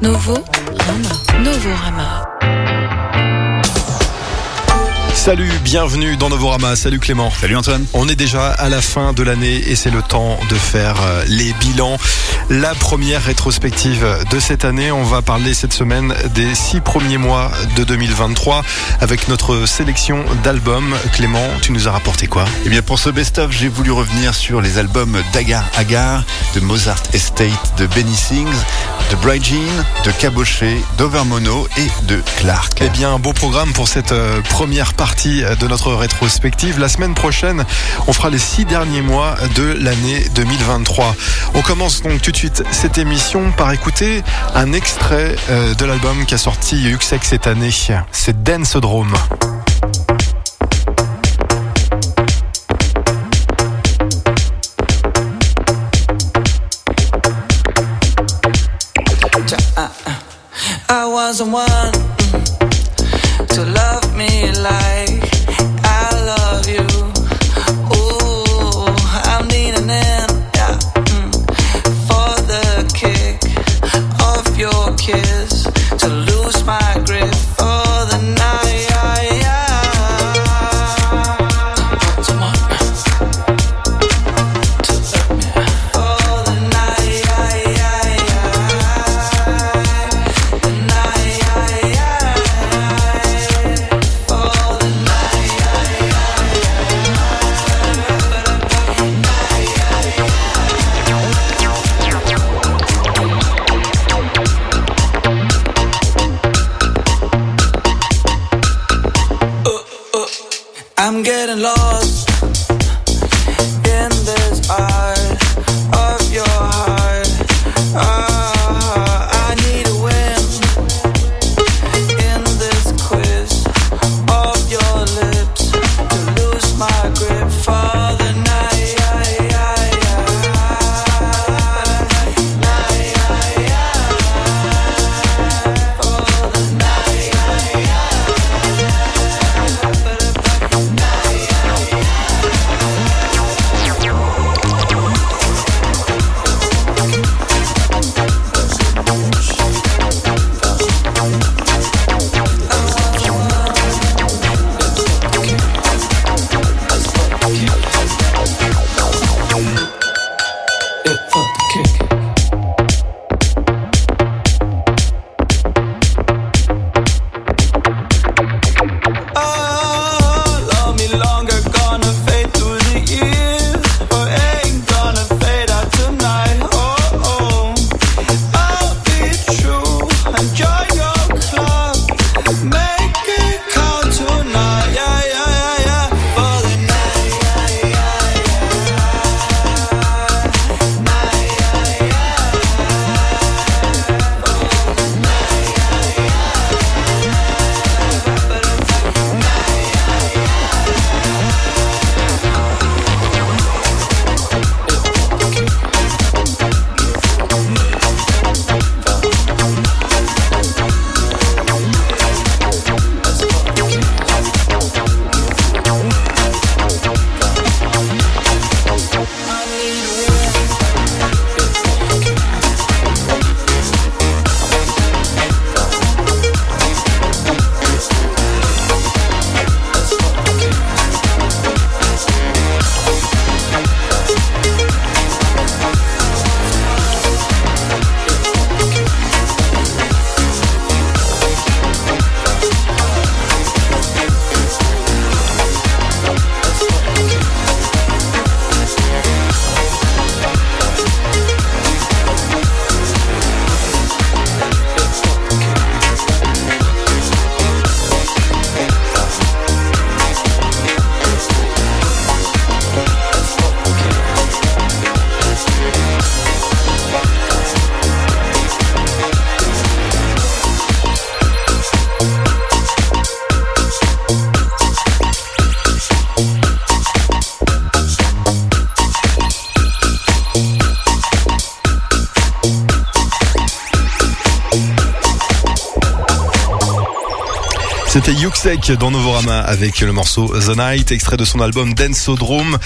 Novo Rama. Novo Rama. Salut, bienvenue dans Novorama. Salut Clément. Salut Antoine. On est déjà à la fin de l'année et c'est le temps de faire euh, les bilans. La première rétrospective de cette année, on va parler cette semaine des six premiers mois de 2023 avec notre sélection d'albums. Clément, tu nous as rapporté quoi? Eh bien pour ce best-of, j'ai voulu revenir sur les albums d'Agar Agar, de Mozart Estate, de Benny Sings, de Bright Jean, de Caboché, d'Overmono et de Clark. Eh bien, un beau programme pour cette euh, première partie de notre rétrospective. La semaine prochaine, on fera les six derniers mois de l'année 2023. On commence donc tout de suite cette émission par écouter un extrait euh, de l'album qui a sorti Yuxek cette année. C'est Dance Drome. To love me like I'm getting lost. In this art Yuxek dans Novorama avec le morceau The Night, extrait de son album Densodrome,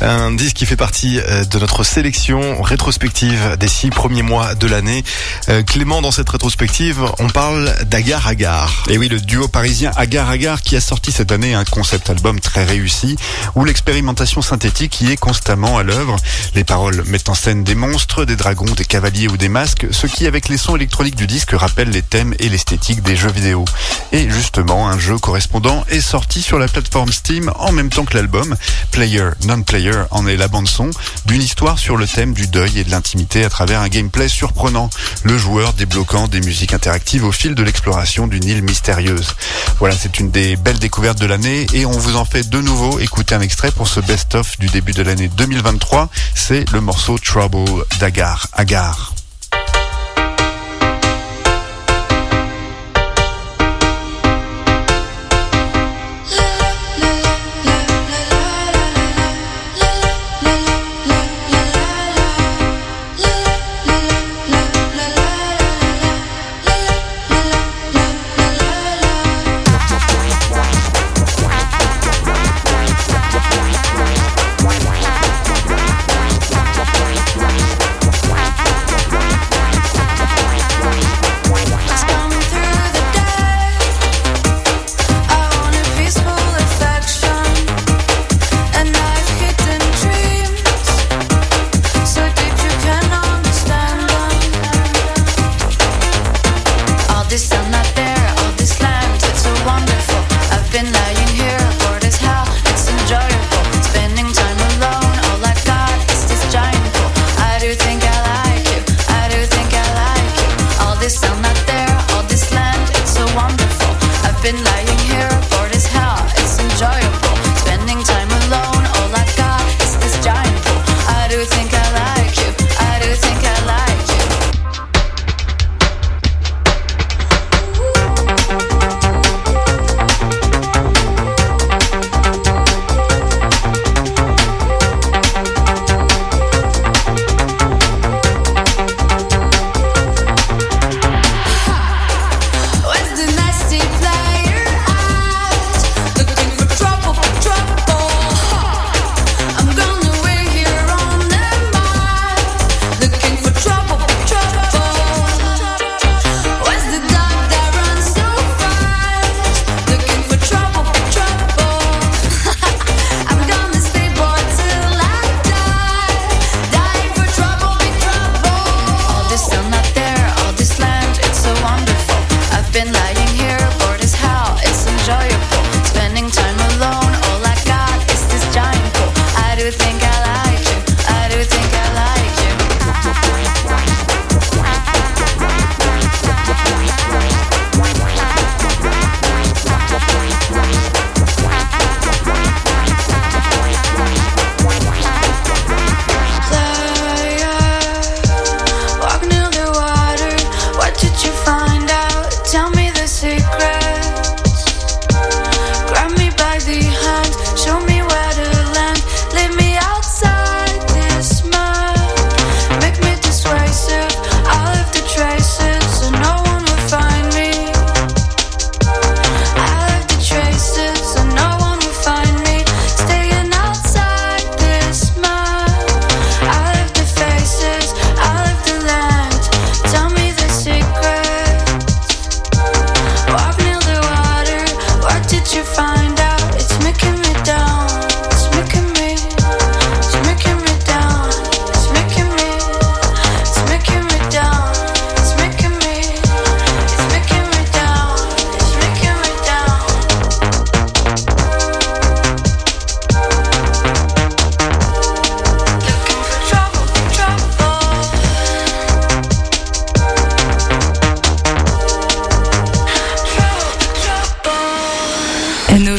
un disque qui fait partie euh, de notre sélection rétrospective des six premiers mois de l'année. Euh, Clément, dans cette rétrospective, on parle d'Agar Agar. Et oui, le duo parisien Agar Agar qui a sorti cette année un concept album très réussi où l'expérimentation synthétique y est constamment à l'œuvre. Les paroles mettent en scène des monstres, des dragons, des cavaliers ou des masques, ce qui avec les sons électroniques du disque rappelle les thèmes et l'esthétique des jeux vidéo. Et justement, un jeu correspondant est sorti sur la plateforme Steam en même temps que l'album. Player, Non-Player en est la bande-son d'une histoire sur le thème du deuil et de l'intimité à travers un gameplay surprenant. Le joueur débloquant des musiques interactives au fil de l'exploration d'une île mystérieuse. Voilà, c'est une des belles découvertes de l'année et on vous en fait de nouveau écouter un extrait pour ce best-of du début de l'année 2023. C'est le morceau Trouble d'Agar. Agar.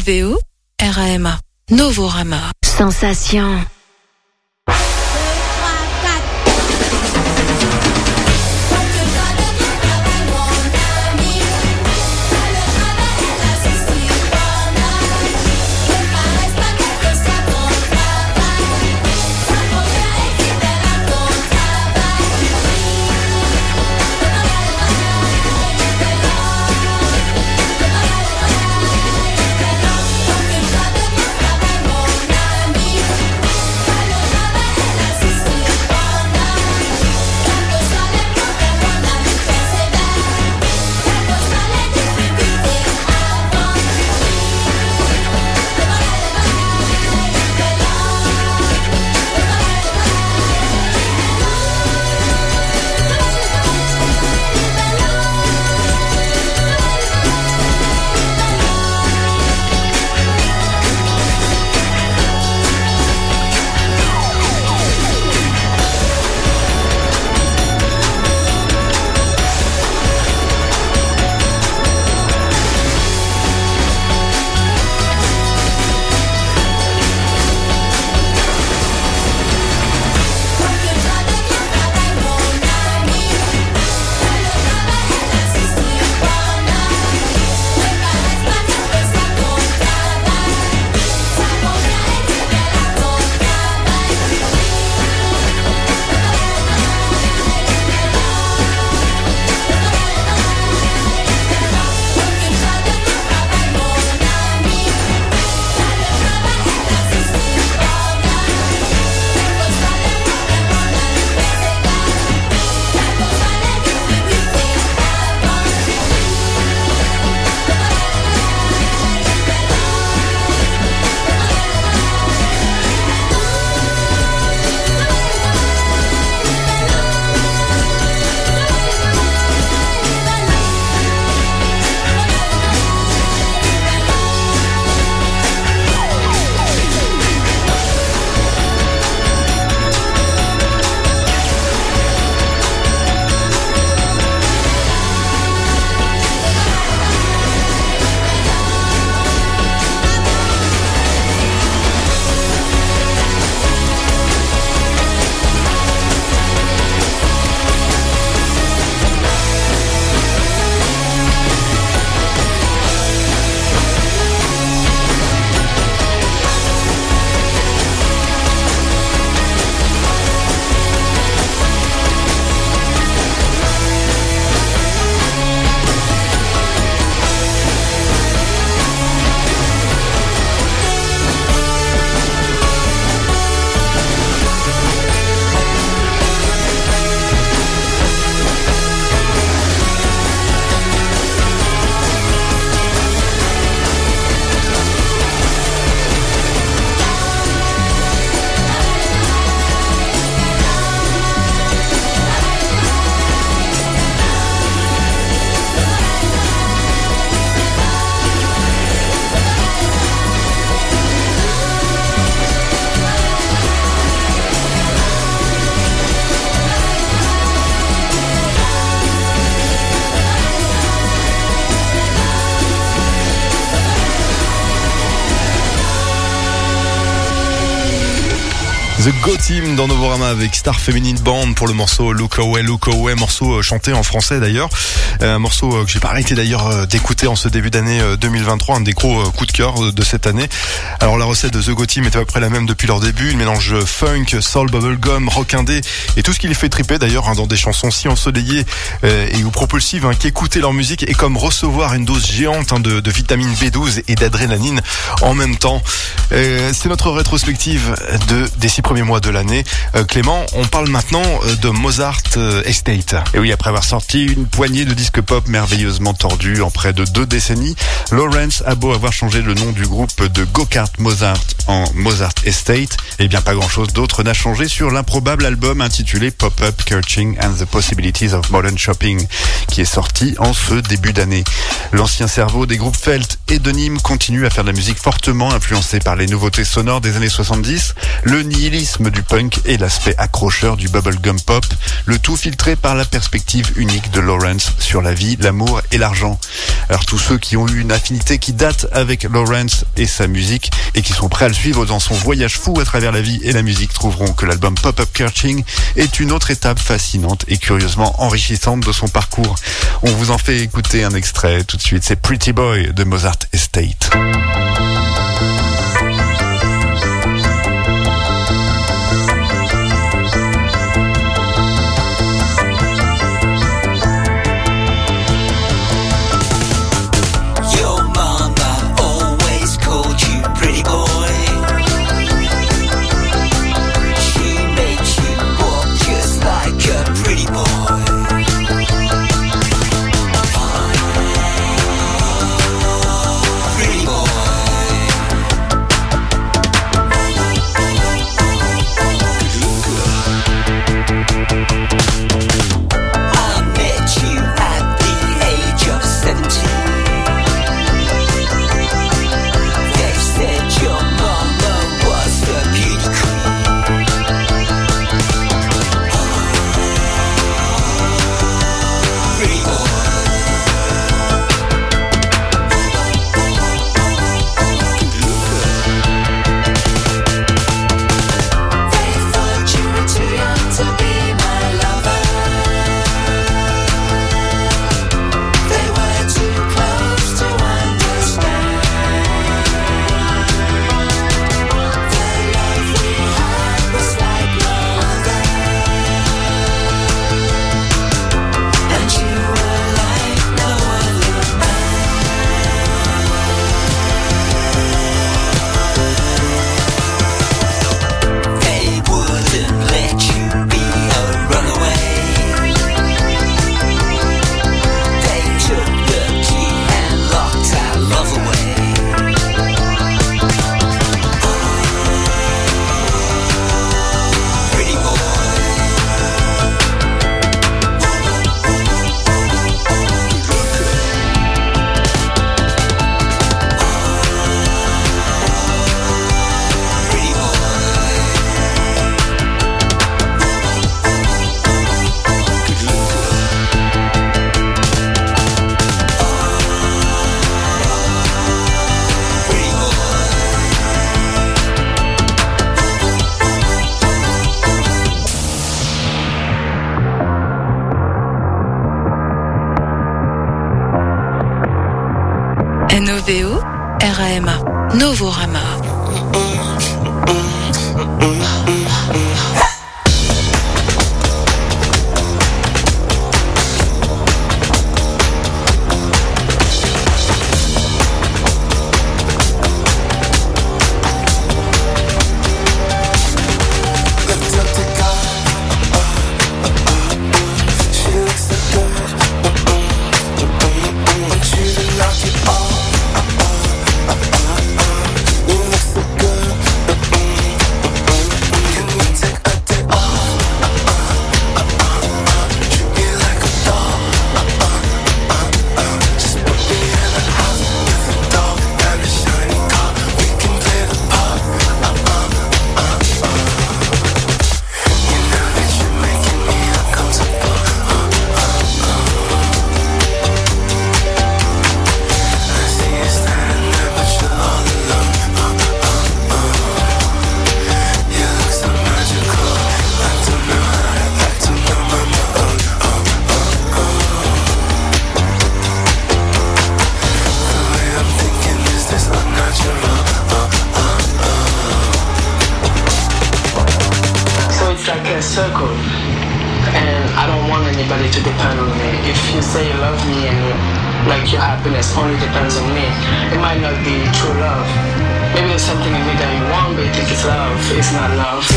Trouble. NOVO, RAMA, Novorama. Sensation. The Go Team dans Novorama avec Star Feminine Band pour le morceau Look Away, Look Away, morceau euh, chanté en français d'ailleurs. Euh, Un morceau euh, que j'ai pas arrêté d'ailleurs euh, d'écouter en ce début d'année euh, 2023, un des gros euh, coups de cœur euh, de cette année. Alors la recette de The Go Team est à peu près la même depuis leur début. Ils mélangent funk, soul, bubblegum, rock indé et tout ce qui les fait triper d'ailleurs hein, dans des chansons si ensoleillées euh, et ou propulsives hein, qu'écouter leur musique est comme recevoir une dose géante hein, de, de vitamine B12 et d'adrénaline en même temps. Euh, C'est notre rétrospective de, des premiers mois de l'année. Euh, Clément, on parle maintenant euh, de Mozart euh, Estate. Et oui, après avoir sorti une poignée de disques pop merveilleusement tordus en près de deux décennies, Lawrence a beau avoir changé le nom du groupe de Go-Kart Mozart en Mozart Estate, et bien pas grand chose d'autre n'a changé sur l'improbable album intitulé Pop-Up Searching and the Possibilities of Modern Shopping, qui est sorti en ce début d'année. L'ancien cerveau des groupes Felt et de Nîmes continue à faire de la musique fortement influencée par les nouveautés sonores des années 70, le nihilisme du punk et l'aspect accrocheur du bubblegum pop, le tout filtré par la perspective unique de Lawrence sur la vie, l'amour et l'argent. Alors tous ceux qui ont eu une affinité qui date avec Lawrence et sa musique et qui sont prêts à le suivre dans son voyage fou à travers la vie et la musique trouveront que l'album Pop-Up Searching est une autre étape fascinante et curieusement enrichissante de son parcours. On vous en fait écouter un extrait tout de suite, c'est Pretty Boy de Mozart Estate. It's not love.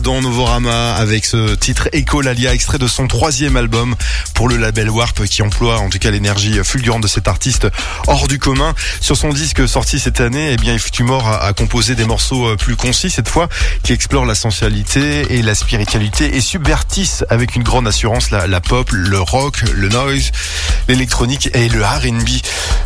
Dans Novorama avec ce titre Ecolalia, extrait de son troisième album pour le label Warp qui emploie en tout cas l'énergie fulgurante de cet artiste hors du commun. Sur son disque sorti cette année, eh bien Yves Tumor a, a composé des morceaux euh, plus concis cette fois qui explorent la sensualité et la spiritualité et subvertissent avec une grande assurance la, la pop, le rock, le noise, l'électronique et le R&B.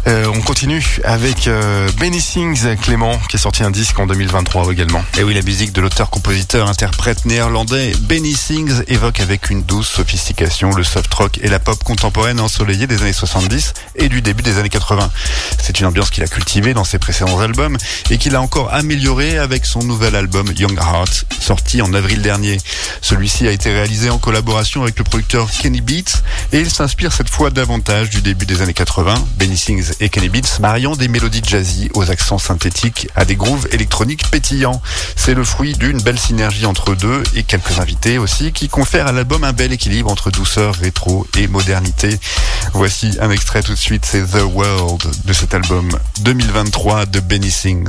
Euh, on continue avec euh, Benny Sings Clément qui a sorti un disque en 2023 également. Et oui, la musique de l'auteur-compositeur interprète néerlandais Benny Sings évoque avec une douce sophistication le soft rock et la pop contemporaine ensoleillée des années 70 et du début des années 80. C'est une ambiance qu'il a cultivée dans ses précédents albums et qu'il a encore améliorée avec son nouvel album Young Heart, sorti en avril dernier. Celui-ci a été réalisé en collaboration avec le producteur Kenny Beats et il s'inspire cette fois davantage du début des années 80, Benny Sings et Kenny Beats mariant des mélodies jazzy aux accents synthétiques à des grooves électroniques pétillants. C'est le fruit d'une belle synergie entre deux et quelques invités aussi qui confèrent à l'album un bel équilibre entre douceur, rétro et modernité. Voici un extrait tout de suite, c'est The World de cet album 2023 de Benny Sings.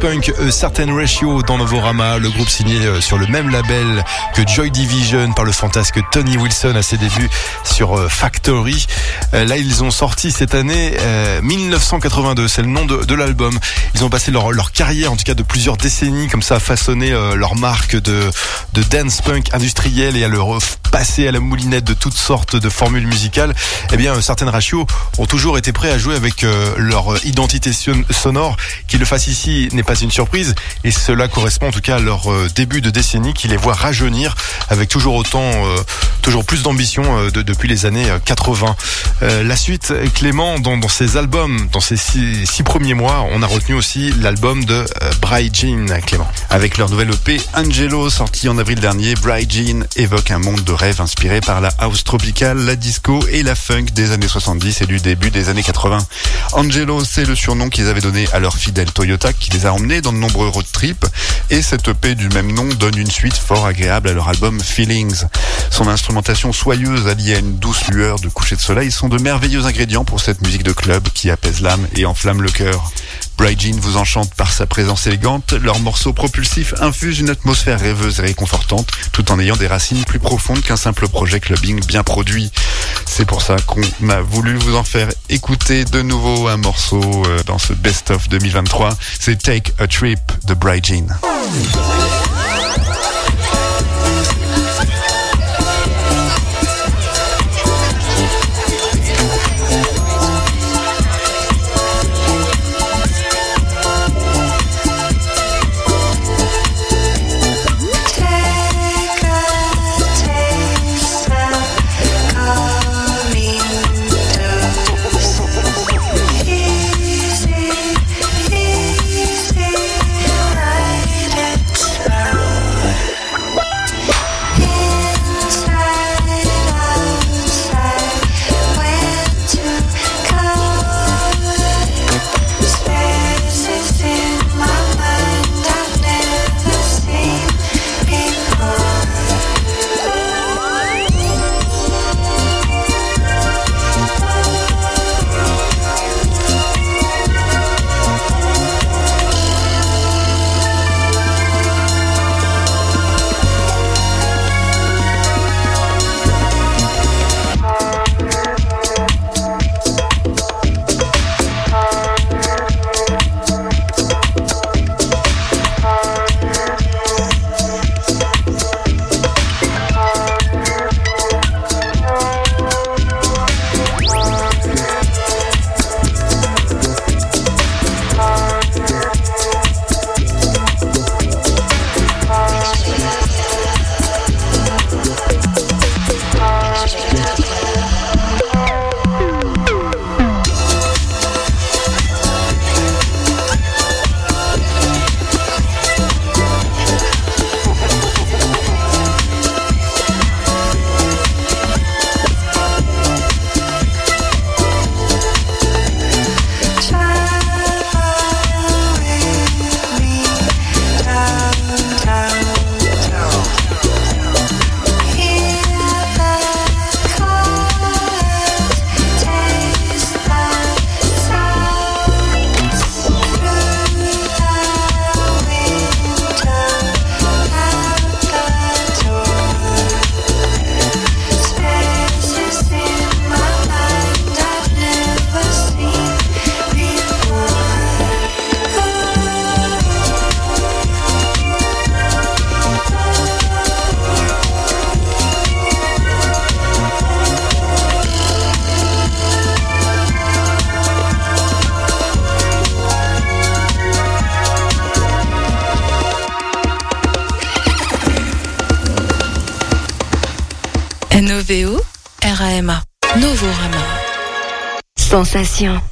Post-punk, A Certain Ratio dans Novorama, le groupe signé euh, sur le même label que Joy Division par le fantasque Tony Wilson à ses débuts sur euh, Factory. Euh, Là, ils ont sorti cette année euh, 1982, c'est le nom de, de l'album. Ils ont passé leur, leur carrière, en tout cas de plusieurs décennies, comme ça, à façonner euh, leur marque de, de dance punk industriel et à le passer à la moulinette de toutes sortes de formules musicales. Eh bien, euh, certaines ratios ont toujours été prêts à jouer avec leur identité son- sonore. Qu'ils le fassent ici n'est pas une surprise et cela correspond en tout cas à leur euh, début de décennie qui les voit rajeunir avec toujours autant, euh, toujours plus d'ambition euh, de- depuis les années euh, 80. Euh, la suite, Clément, dans, ses albums, dans ses six, premiers mois, on a retenu aussi l'album de Bry Jean, Clément. Avec leur nouvelle EP Angelo, sorti en avril dernier, Bright Jean évoque un monde de rêve inspiré par la house tropicale, la disco et la funk des années 70 et du début des années 80. Angelo, c'est le surnom qu'ils avaient donné à leur fidèle Toyota qui les a dans de nombreux road trips et cette EP du même nom donne une suite fort agréable à leur album Feelings. Son instrumentation soyeuse alliée à une douce lueur de coucher de soleil sont de merveilleux ingrédients pour cette musique de club qui apaise l'âme et enflamme le cœur. Bright Jean vous enchante par sa présence élégante. Leur morceau propulsif infuse une atmosphère rêveuse et réconfortante, tout en ayant des racines plus profondes qu'un simple projet clubbing bien produit. C'est pour ça qu'on a voulu vous en faire écouter de nouveau un morceau euh, dans ce Best of 2023. C'est Take a Trip de Bright Jean. Sensation.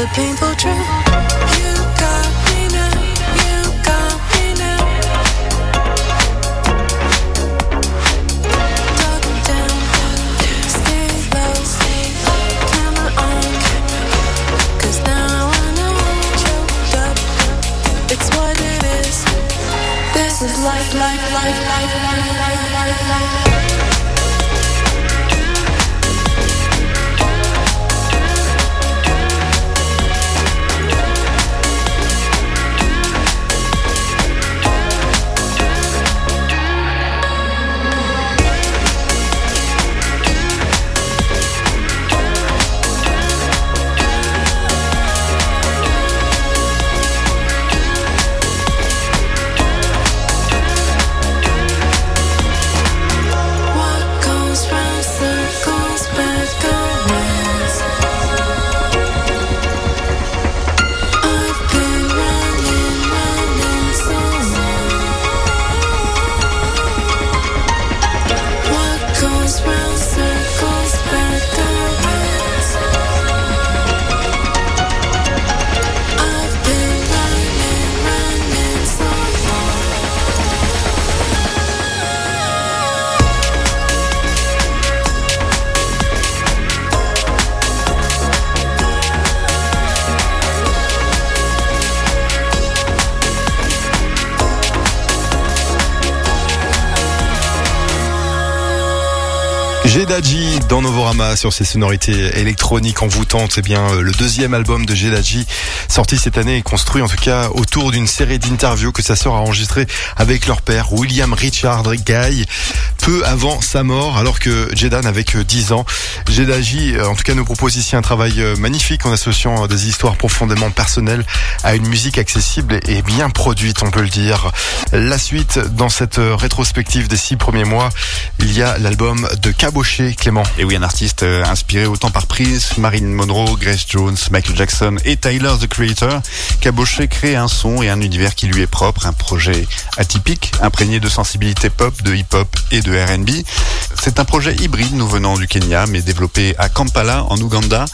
The painful Jedadji dans Novorama sur ses sonorités électroniques envoûtantes. C'est bien euh, le deuxième album de Jedadji sorti cette année et construit en tout cas autour d'une série d'interviews que sa sœur a enregistrées avec leur père William Richard Guy peu avant sa mort alors que Jeda n'avait que 10 ans. Jedadji euh, en tout cas nous propose ici un travail euh, magnifique en associant euh, des histoires profondément personnelles à une musique accessible et bien produite on peut le dire. La suite dans cette rétrospective des six premiers mois, il y a l'album de Caboché Clément. Et oui, un artiste inspiré autant par Prince, Marilyn Monroe, Grace Jones, Michael Jackson et Tyler the Creator, Caboché crée un son et un univers qui lui est propre, un projet atypique, imprégné de sensibilité pop, de hip-hop et de R&B. C'est un projet hybride nous venant du Kenya, mais développé à Kampala, en Ouganda,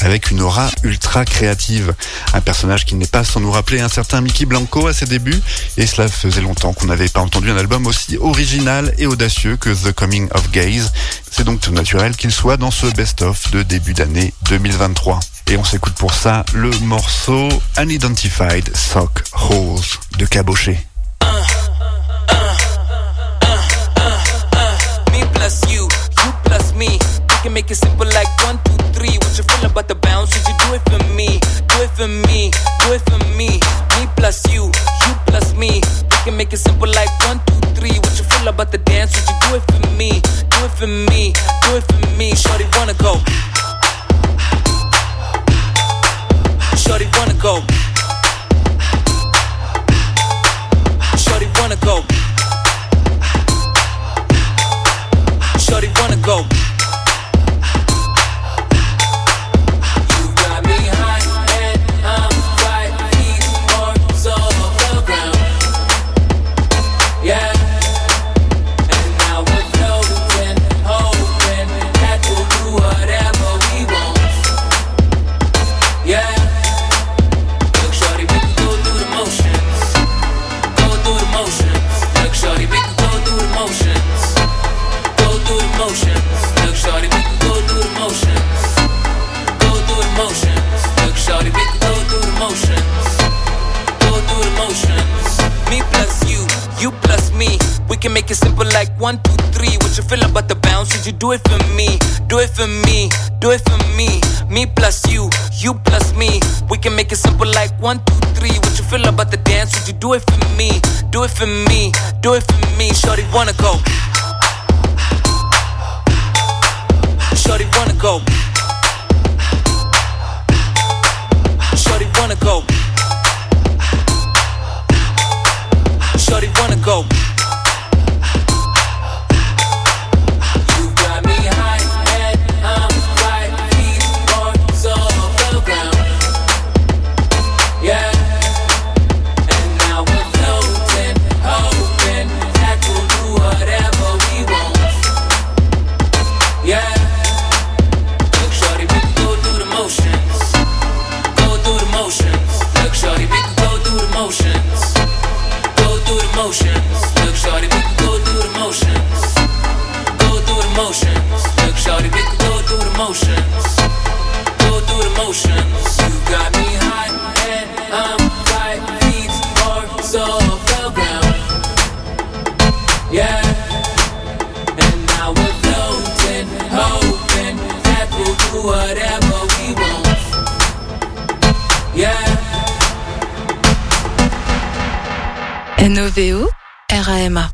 avec une aura ultra créative. Un personnage qui n'est pas sans nous rappeler un certain Mickey Blanco à ses débuts, et cela faisait longtemps qu'on n'avait pas entendu un album aussi original et audacieux que The Coming of Gaze. C'est donc tout naturel qu'il soit dans ce best-of de début d'année 2023. Et on s'écoute pour ça le morceau Unidentified Sock Holes de Caboché. Plus you, you plus me. We can make it simple like one, two, three. What you feel about the bounce? Would you do it for me? Do it for me, do it for me. Me plus you, you plus me. We can make it simple like one, two, three. What you feel about the dance? Would you do it for me? Do it for me, do it for me. Shorty wanna go. Shorty wanna go. Shorty wanna go. Shorty wanna go. Wanna go. do whatever we want. Yeah. NOVO, RAMA,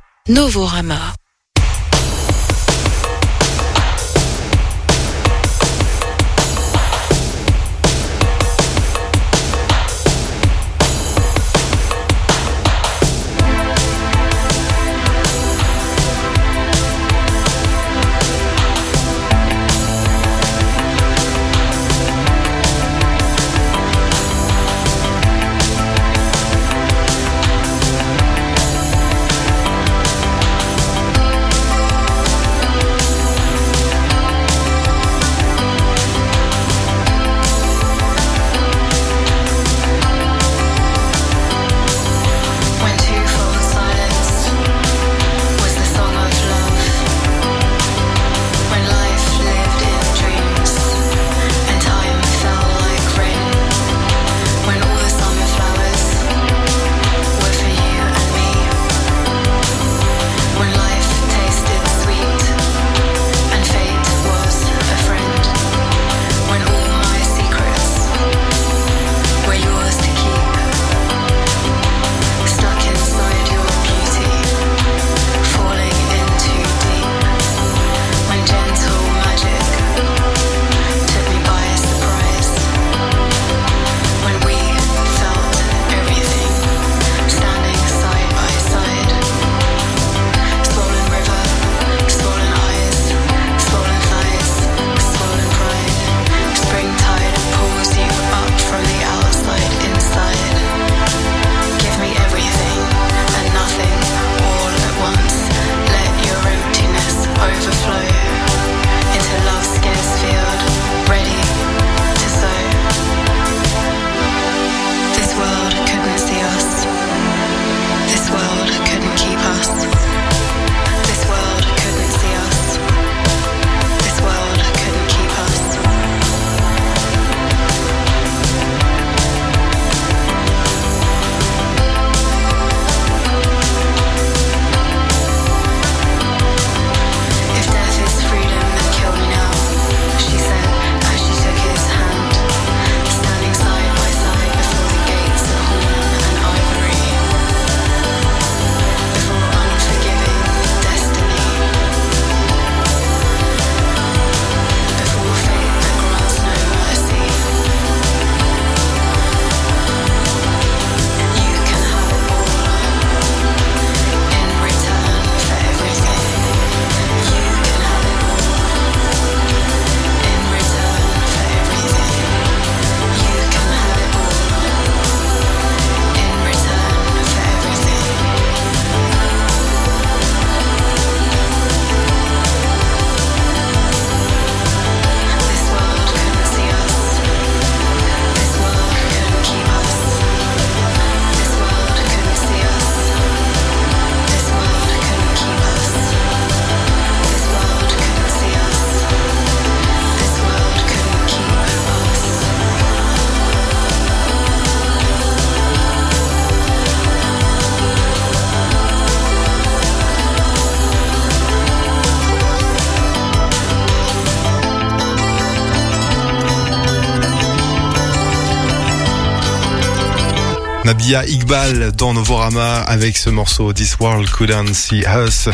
Nabia Iqbal dans Novorama avec ce morceau This World Couldn't See Us.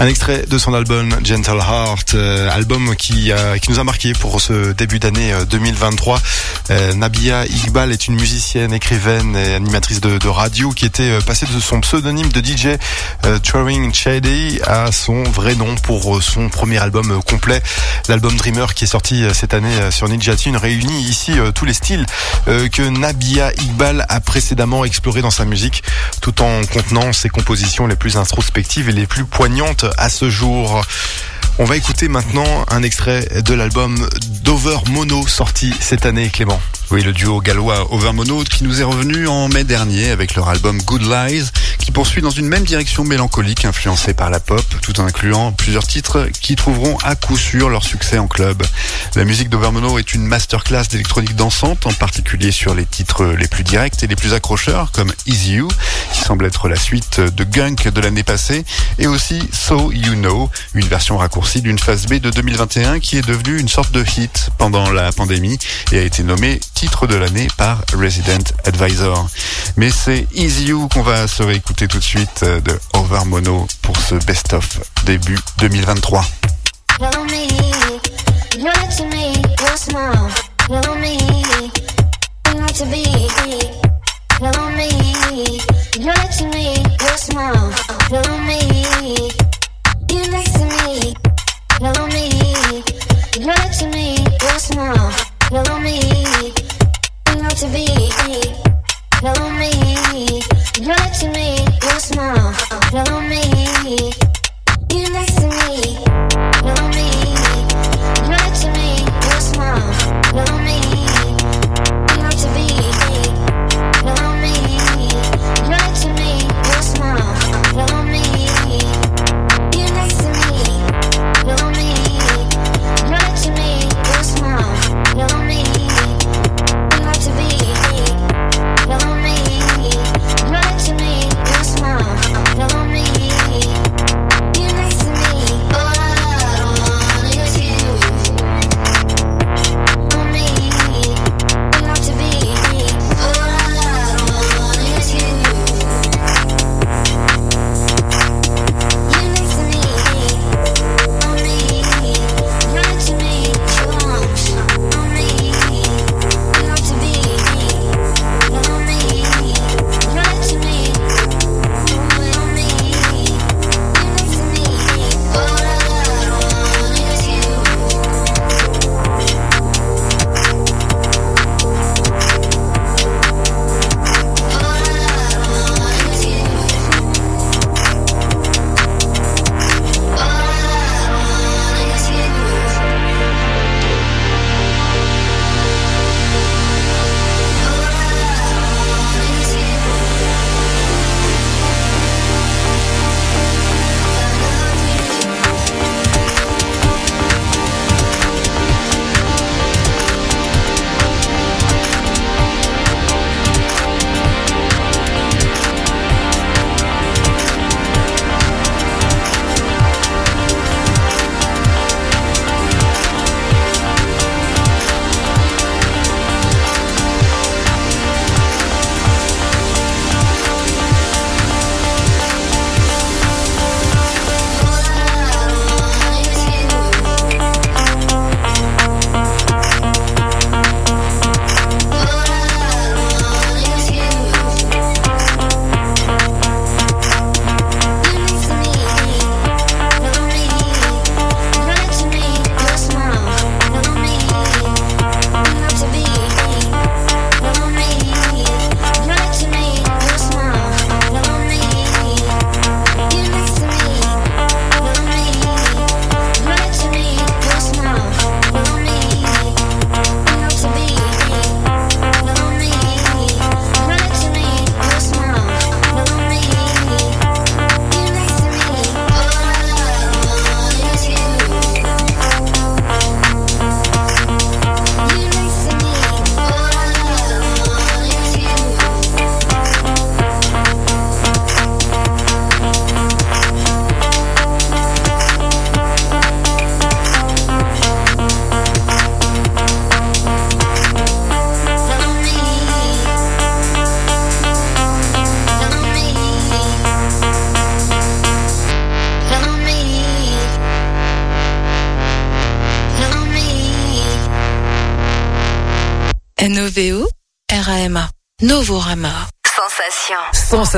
Un extrait de son album Gentle Heart, euh, album qui, euh, qui nous a marqué pour ce début d'année euh, 2023. Euh, Nabia Iqbal est une musicienne, écrivaine et animatrice de, radio qui était passée de son pseudonyme de DJ euh, Turing Shady à son vrai nom pour son premier album complet, l'album Dreamer qui est sorti cette année sur Ninja Tune, réunit ici tous les styles que Nabia Iqbal a précédemment exploré dans sa musique, tout en contenant ses compositions les plus introspectives et les plus poignantes à ce jour. On va écouter maintenant un extrait de l'album Dover Mono sorti cette année, Clément. Oui, le duo gallois Overmono qui nous est revenu en mai dernier avec leur album Good Lies qui poursuit dans une même direction mélancolique influencée par la pop tout en incluant plusieurs titres qui trouveront à coup sûr leur succès en club. La musique d'Overmono est une masterclass d'électronique dansante en particulier sur les titres les plus directs et les plus accrocheurs comme Easy You qui semble être la suite de Gunk de l'année passée et aussi So You Know, une version raccourcie d'une phase B de 2021 qui est devenue une sorte de hit pendant la pandémie et a été nommée titre de l'année par Resident Advisor. Mais c'est Easy You qu'on va se réécouter tout de suite euh, de Overmono pour ce best-of début 2023. Follow me, you're to me, your smile. Follow me, you like to be. Follow me, Follow me, you next to me. Follow me, you're to me, your smile. Follow me, you like to be. Follow me,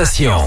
Sensation.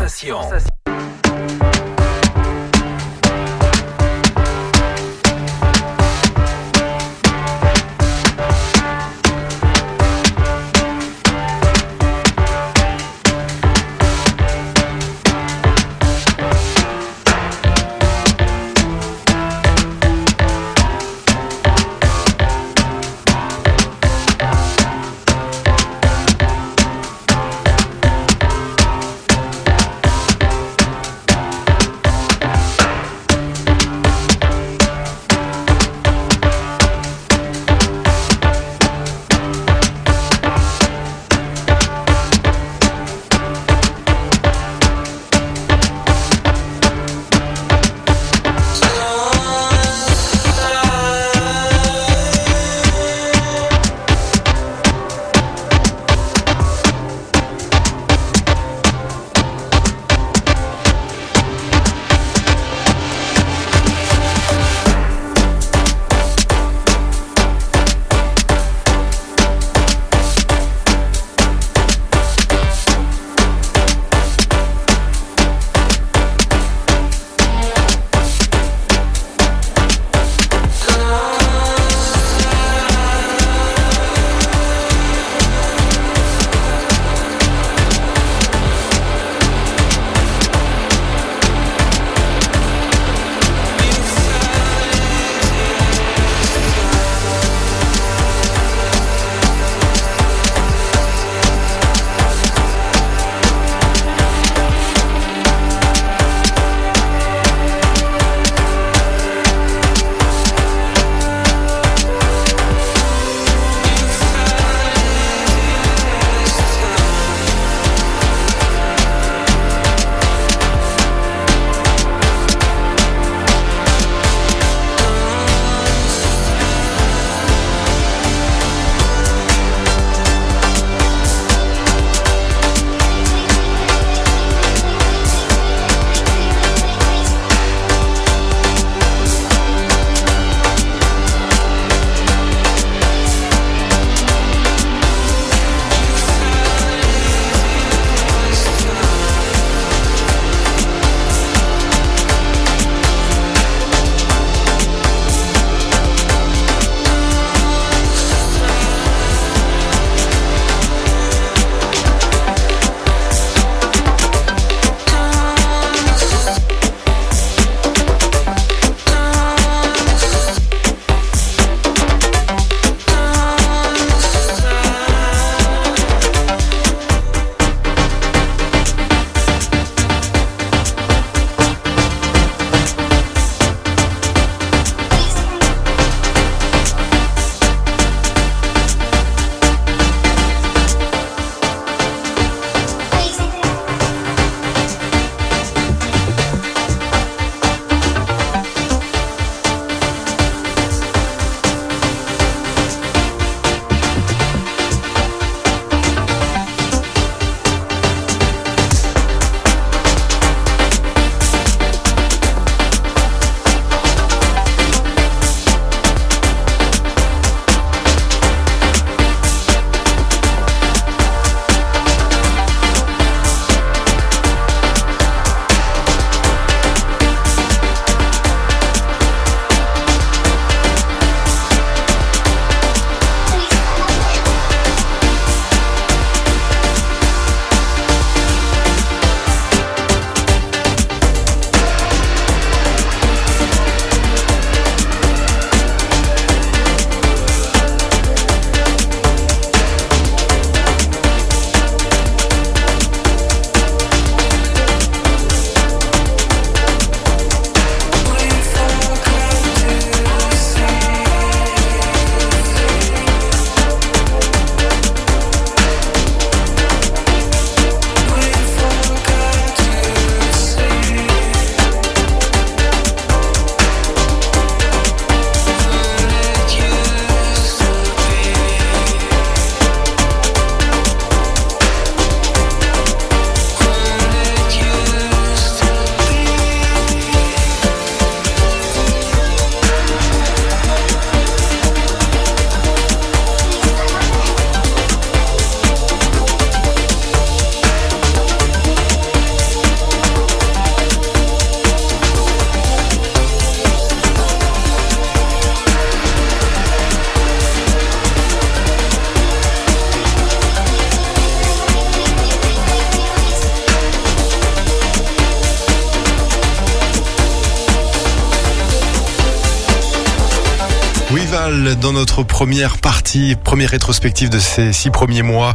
Première partie, première rétrospective de ces six premiers mois.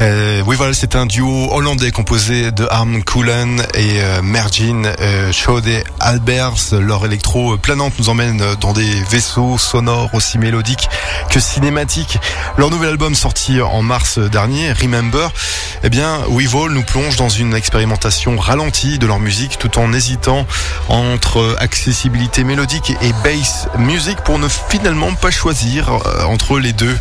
Euh, Weval, c'est un duo hollandais composé de Arm Coolen et euh, Mergin euh, Albers. Leur électro planante nous emmène dans des vaisseaux sonores aussi mélodiques que cinématiques. Leur nouvel album sorti en mars dernier, Remember, eh bien, Weval nous plonge dans une expérimentation ralentie de leur musique tout en hésitant entre accessibilité mélodique et bass music pour ne finalement pas choisir euh, entre les deux.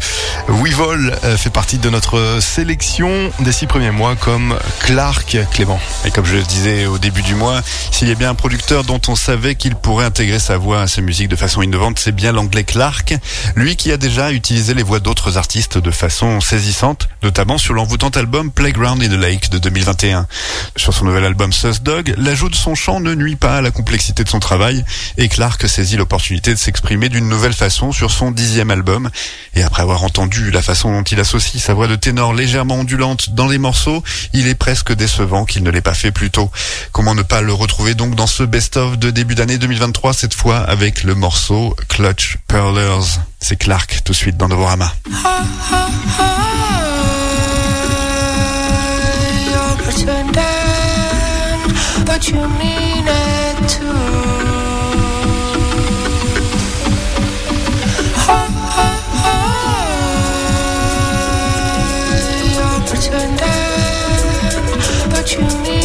Weevil euh, fait partie de notre sélection des six premiers mois comme Clark Clément. Et comme je le disais au début du mois, s'il y a bien un producteur dont on savait qu'il pourrait intégrer sa voix à ses musiques de façon innovante, c'est bien l'anglais Clark. Lui qui a déjà utilisé les voix d'autres artistes de façon saisissante, notamment sur l'envoûtant album Playground in the Lake de 2021. Sur son nouvel album Sus Dog, l'ajout de son chant ne nuit pas à la complexité de son travail et Clark saisit l'opportunité de s'exprimer d'une nouvelle façon sur son dixième album. Et après avoir entendu la façon dont il associe sa voix de ténor légèrement ondulante dans les morceaux, il est presque décevant qu'il ne l'ait pas fait plus tôt. Comment ne pas le retrouver donc dans ce best-of de début d'année 2023, cette fois avec le morceau Clutch Pearlers? C'est Clark tout de suite dans Novorama. You're pretending, but you mean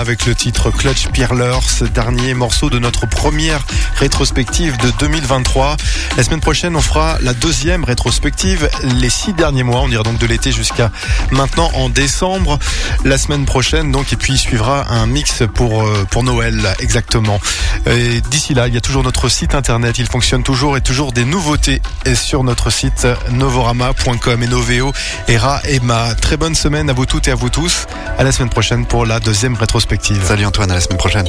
avec le titre Clutch Peerler, ce dernier morceau de notre première rétrospective de 2023. La semaine prochaine, on fera la deuxième rétrospective, les six derniers mois, on ira donc de l'été jusqu'à maintenant en décembre. La semaine prochaine, donc, et puis il suivra un mix pour, euh, pour Noël, exactement. Et d'ici là, il y a toujours notre site internet, il fonctionne toujours et toujours des nouveautés sur notre site novorama.com et Noveo, Era, Emma. Très bonne semaine à vous toutes et à vous tous. À la semaine prochaine pour la deuxième rétrospective. Salut Antoine, à la semaine prochaine.